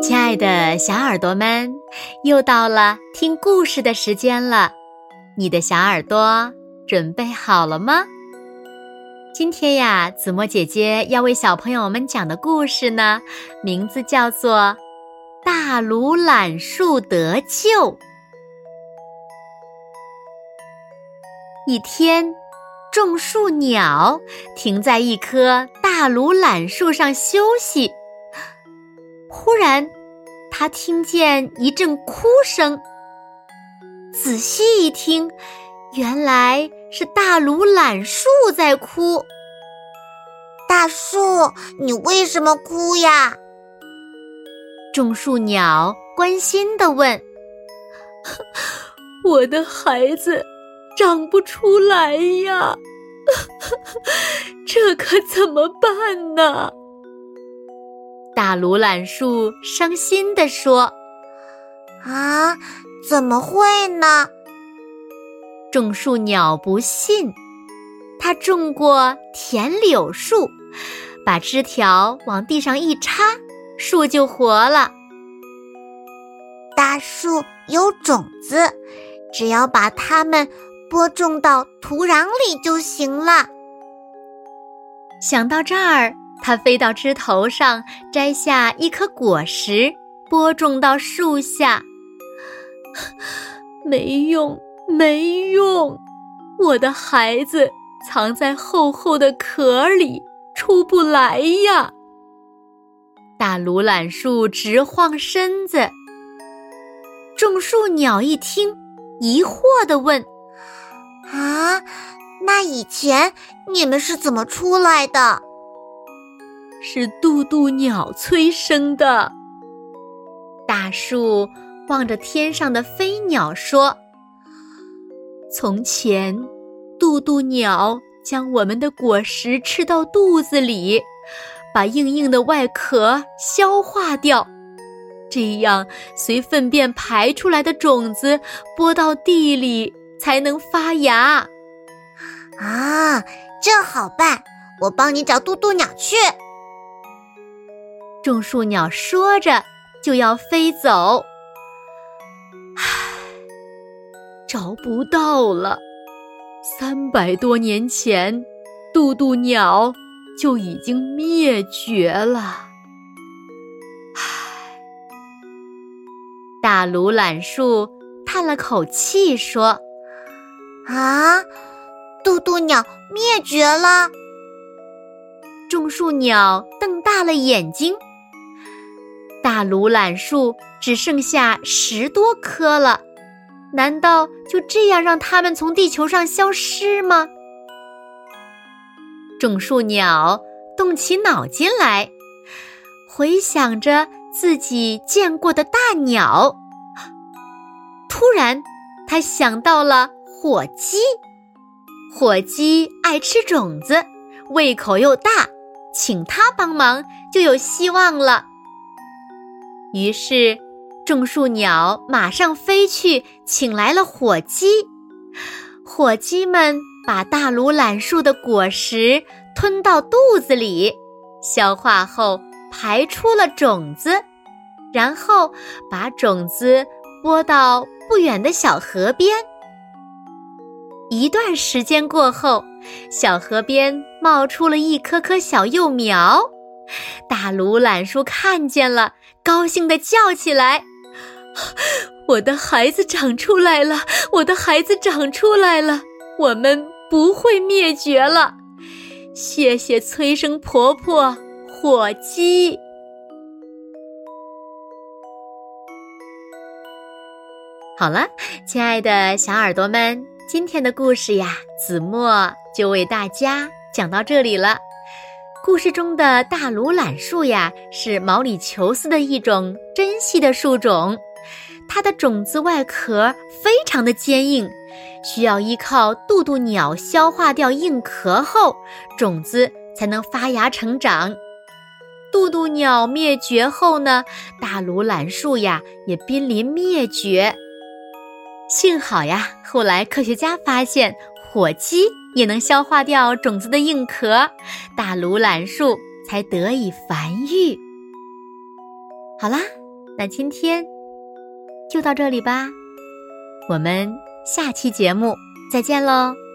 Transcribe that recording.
亲爱的小耳朵们，又到了听故事的时间了。你的小耳朵准备好了吗？今天呀，子墨姐姐要为小朋友们讲的故事呢，名字叫做《大鲁榄树得救》。一天，种树鸟停在一棵大鲁榄树上休息。忽然，他听见一阵哭声。仔细一听，原来是大鲁懒树在哭。大树，你为什么哭呀？种树鸟关心地问：“ 我的孩子长不出来呀，这可怎么办呢？”大鲁榄树伤心地说：“啊，怎么会呢？”种树鸟不信，它种过田柳树，把枝条往地上一插，树就活了。大树有种子，只要把它们播种到土壤里就行了。想到这儿。它飞到枝头上，摘下一颗果实，播种到树下。没用，没用！我的孩子藏在厚厚的壳里，出不来呀。大鲁榄树直晃身子。种树鸟一听，疑惑地问：“啊，那以前你们是怎么出来的？”是渡渡鸟催生的。大树望着天上的飞鸟说：“从前，渡渡鸟将我们的果实吃到肚子里，把硬硬的外壳消化掉，这样随粪便排出来的种子播到地里才能发芽。”啊，这好办，我帮你找渡渡鸟去。种树鸟说着就要飞走，唉，找不到了。三百多年前，渡渡鸟就已经灭绝了。唉，大鲁懒树叹了口气说：“啊，渡渡鸟灭绝了。”种树鸟瞪大了眼睛。大鲁榄树只剩下十多棵了，难道就这样让它们从地球上消失吗？种树鸟动起脑筋来，回想着自己见过的大鸟。突然，他想到了火鸡。火鸡爱吃种子，胃口又大，请它帮忙就有希望了。于是，种树鸟马上飞去，请来了火鸡。火鸡们把大鲁榄树的果实吞到肚子里，消化后排出了种子，然后把种子播到不远的小河边。一段时间过后，小河边冒出了一棵棵小幼苗。大鲁懒叔看见了。高兴地叫起来：“我的孩子长出来了！我的孩子长出来了！我们不会灭绝了！谢谢催生婆婆火鸡。”好了，亲爱的小耳朵们，今天的故事呀，子墨就为大家讲到这里了。故事中的大鲁榄树呀，是毛里求斯的一种珍稀的树种，它的种子外壳非常的坚硬，需要依靠渡渡鸟消化掉硬壳后，种子才能发芽成长。渡渡鸟灭绝后呢，大鲁榄树呀也濒临灭绝。幸好呀，后来科学家发现。火鸡也能消化掉种子的硬壳，大鲁榄树才得以繁育。好啦，那今天就到这里吧，我们下期节目再见喽。